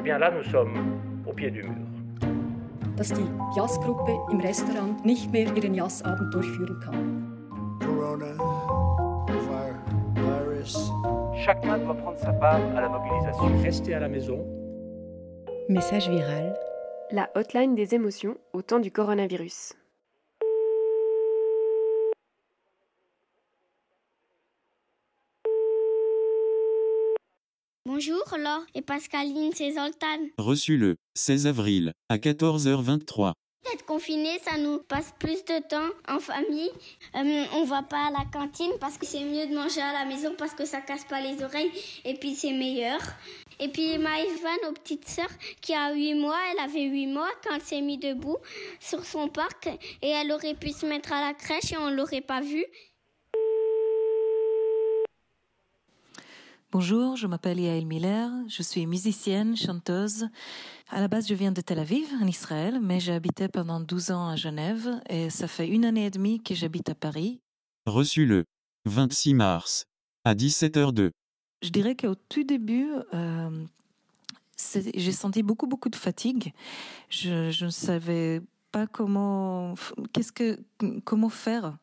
Eh bien là, nous sommes au pied du mur. Dass die Jazzgruppe im Restaurant nicht mehr ihren Jazzabend durchführen kann. Corona, fire, virus. Chacun doit prendre sa part à la mobilisation. Restez à la maison. Message viral. La hotline des émotions au temps du coronavirus. Bonjour Laure et Pascaline, c'est Zoltan. Reçu le 16 avril à 14h23. Être confiné, ça nous passe plus de temps en famille. Euh, on va pas à la cantine parce que c'est mieux de manger à la maison parce que ça casse pas les oreilles et puis c'est meilleur. Et puis Maïva, nos petites sœurs, qui a 8 mois, elle avait 8 mois quand elle s'est mise debout sur son parc et elle aurait pu se mettre à la crèche et on l'aurait pas vue. Bonjour, je m'appelle Yael Miller, je suis musicienne, chanteuse. À la base, je viens de Tel Aviv, en Israël, mais j'ai habité pendant 12 ans à Genève et ça fait une année et demie que j'habite à Paris. Reçu le 26 mars à 17h02. Je dirais qu'au tout début, euh, j'ai senti beaucoup, beaucoup de fatigue. Je, je ne savais pas comment, qu'est-ce que, comment faire.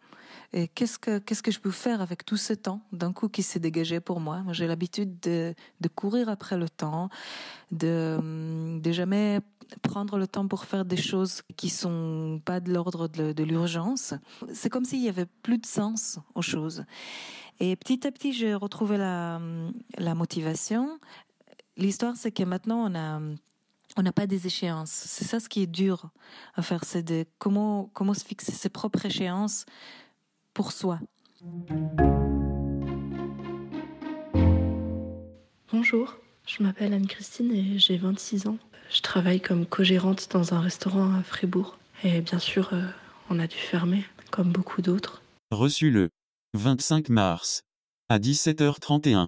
Et qu'est-ce que, qu'est-ce que je peux faire avec tout ce temps d'un coup qui s'est dégagé pour moi? J'ai l'habitude de, de courir après le temps, de, de jamais prendre le temps pour faire des choses qui sont pas de l'ordre de, de l'urgence. C'est comme s'il y avait plus de sens aux choses. Et petit à petit, j'ai retrouvé la, la motivation. L'histoire, c'est que maintenant, on a, on n'a pas des échéances. C'est ça ce qui est dur à faire, c'est de comment, comment se fixer ses propres échéances pour soi. Bonjour, je m'appelle Anne-Christine et j'ai 26 ans. Je travaille comme co-gérante dans un restaurant à Fribourg. Et bien sûr, euh, on a dû fermer, comme beaucoup d'autres. Reçu le 25 mars à 17h31.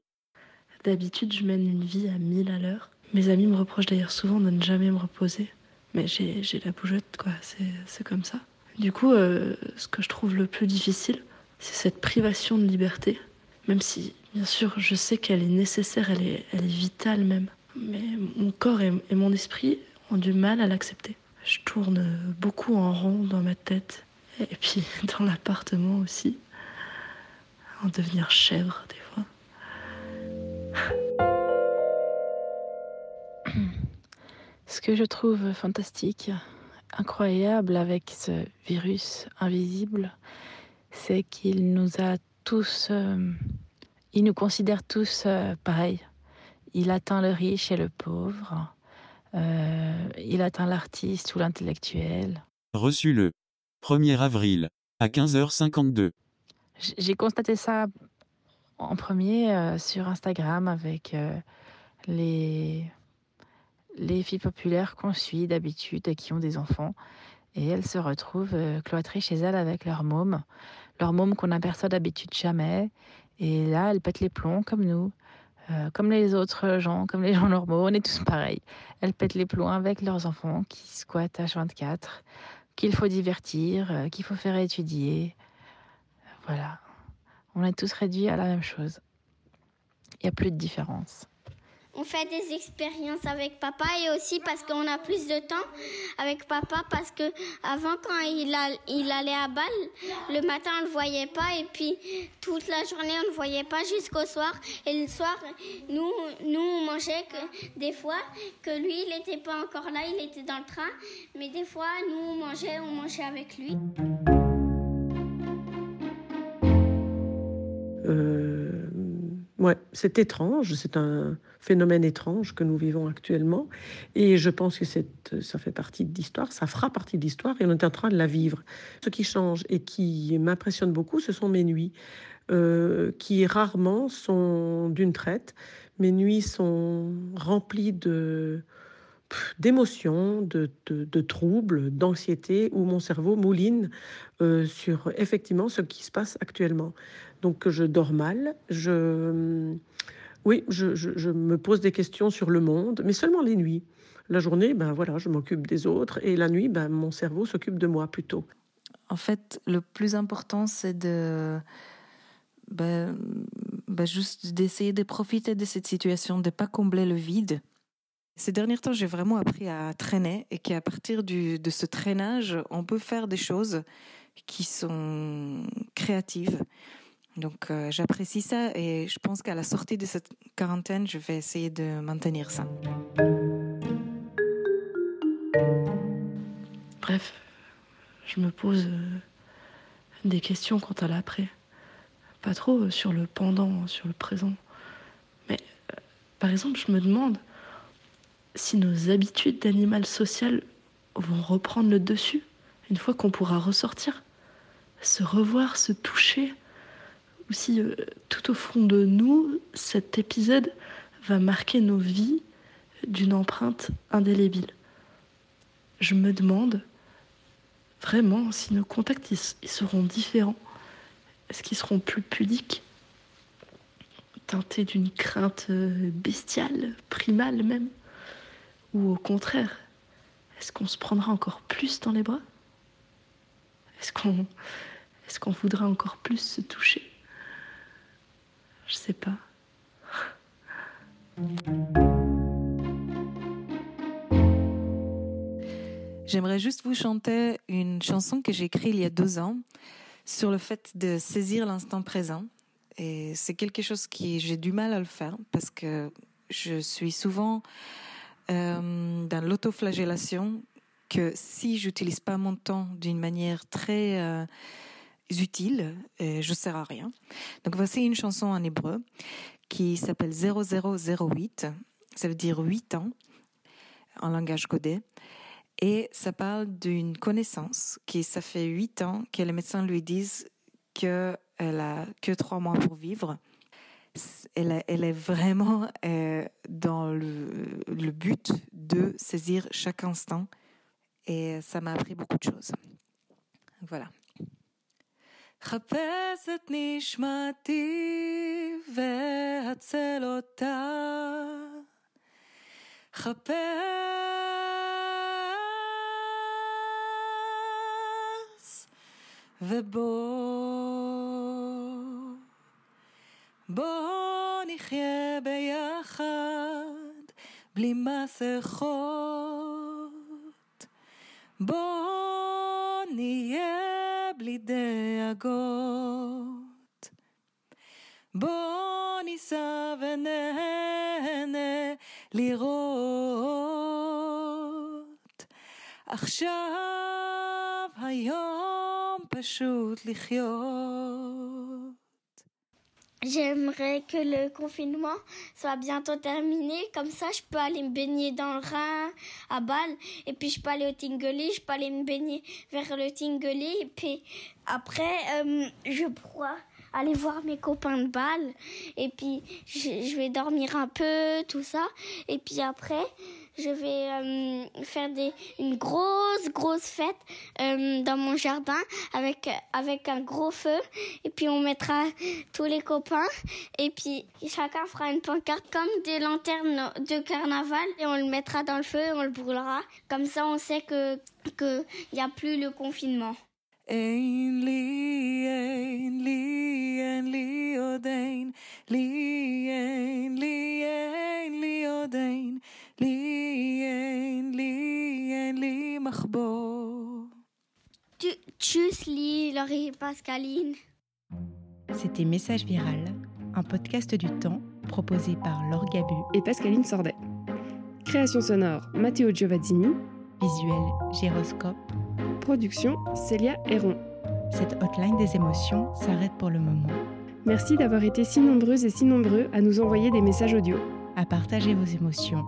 D'habitude, je mène une vie à 1000 à l'heure. Mes amis me reprochent d'ailleurs souvent de ne jamais me reposer. Mais j'ai la bougeotte, quoi, c'est c'est comme ça. Du coup, euh, ce que je trouve le plus difficile, c'est cette privation de liberté. Même si, bien sûr, je sais qu'elle est nécessaire, elle est, elle est vitale même. Mais mon corps et, et mon esprit ont du mal à l'accepter. Je tourne beaucoup en rond dans ma tête. Et puis dans l'appartement aussi. En devenir chèvre des fois. Ce que je trouve fantastique, incroyable avec ce virus invisible, c'est qu'il nous a tous, euh, il nous considère tous euh, pareils. Il atteint le riche et le pauvre, euh, il atteint l'artiste ou l'intellectuel. Reçu le 1er avril à 15h52. J- J'ai constaté ça en premier euh, sur Instagram avec les, les filles populaires qu'on suit d'habitude et qui ont des enfants. Et elles se retrouvent euh, cloîtrées chez elles avec leur môme, leur môme qu'on n'aperçoit d'habitude jamais. Et là, elles pètent les plombs comme nous, euh, comme les autres gens, comme les gens normaux, on est tous pareils. Elles pètent les plombs avec leurs enfants qui squattent H24, qu'il faut divertir, euh, qu'il faut faire étudier. Voilà. On est tous réduits à la même chose. Il n'y a plus de différence. On fait des expériences avec papa et aussi parce qu'on a plus de temps avec papa parce que avant quand il, allait à balle, le matin on le voyait pas et puis toute la journée on ne le voyait pas jusqu'au soir et le soir nous nous on mangeait des fois que lui il n'était pas encore là, il était dans le train mais des fois nous on mangeait, on mangeait avec lui. Ouais, c'est étrange, c'est un phénomène étrange que nous vivons actuellement. Et je pense que c'est- ça fait partie de l'histoire, ça fera partie de l'histoire et on est en train de la vivre. Ce qui change et qui m'impressionne beaucoup, ce sont mes nuits, euh, qui rarement sont d'une traite. Mes nuits sont remplies de d'émotions, de, de- troubles, d'anxiété, où mon cerveau mouline euh, sur effectivement ce qui se passe actuellement. Donc je dors mal, je, oui, je, je- me pose des questions sur le monde, mais seulement les nuits. La journée, ben voilà, je m'occupe des autres, et la nuit, ben mon cerveau s'occupe de moi plutôt. En fait, le plus important, c'est de ben, ben, juste d'essayer de profiter de cette situation, de pas combler le vide. Ces derniers temps, j'ai vraiment appris à traîner et qu'à partir de ce traînage, on peut faire des choses qui sont créatives. Donc euh, j'apprécie ça et je pense qu'à la sortie de cette quarantaine, je vais essayer de maintenir ça. Bref, je me pose euh, des questions quant à l'après. Pas trop euh, sur le pendant, sur le présent. Mais par exemple, je me demande si nos habitudes d'animal social vont reprendre le dessus une fois qu'on pourra ressortir, se revoir, se toucher, ou si euh, tout au fond de nous, cet épisode va marquer nos vies d'une empreinte indélébile. Je me demande vraiment si nos contacts seront différents. Est-ce qu'ils seront plus pudiques Teintés d'une crainte euh, bestiale, primale même? Ou au contraire, est-ce qu'on se prendra encore plus dans les bras? Est-ce qu'on qu'on voudra encore plus se toucher? Je sais pas. J'aimerais juste vous chanter une chanson que j'ai écrite il y a deux ans sur le fait de saisir l'instant présent. Et c'est quelque chose qui j'ai du mal à le faire parce que je suis souvent euh, dans l'autoflagellation que si j'utilise pas mon temps d'une manière très euh, utile, euh, je sers à rien. Donc voici une chanson en hébreu qui s'appelle 0008. Ça veut dire 8 ans en langage codé. Et ça parle d'une connaissance qui, ça fait huit ans que les médecins lui disent qu'elle a que trois mois pour vivre Elle, elle est vraiment euh, dans le, le, but de saisir chaque instant. Et ça m'a appris beaucoup de choses. Voilà. חפש את נשמתי והצל אותה. חפש ובוא, בוא נחיה ביחד בלי מסכות. בוא נהיה בלי דאגות. בוא ניסע ונהנה לראות. עכשיו היום פשוט לחיות. J'aimerais que le confinement soit bientôt terminé. Comme ça, je peux aller me baigner dans le Rhin à Bâle. Et puis, je peux aller au Tingoli. Je peux aller me baigner vers le Tingoli. Et puis, après, euh, je pourrai aller voir mes copains de Bâle. Et puis, je vais dormir un peu, tout ça. Et puis après, je vais euh, faire une grosse, grosse fête euh, dans mon jardin avec, avec un gros feu. Et puis on mettra tous les copains. Et puis chacun fera une pancarte comme des lanternes de carnaval. Et on le mettra dans le feu et on le brûlera. Comme ça, on sait qu'il n'y a plus le confinement. Li Laurie Pascaline. C'était Message Viral, un podcast du temps proposé par Laure Gabu et Pascaline Sordet. Création sonore Matteo Giovazini. Visuel Gyroscope. Production Célia Héron. Cette hotline des émotions s'arrête pour le moment. Merci d'avoir été si nombreuses et si nombreux à nous envoyer des messages audio. À partager vos émotions,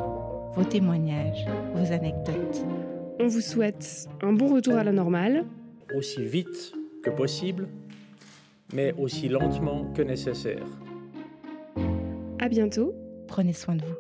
vos témoignages, vos anecdotes. On vous souhaite un bon retour à la normale. Aussi vite que possible, mais aussi lentement que nécessaire. À bientôt. Prenez soin de vous.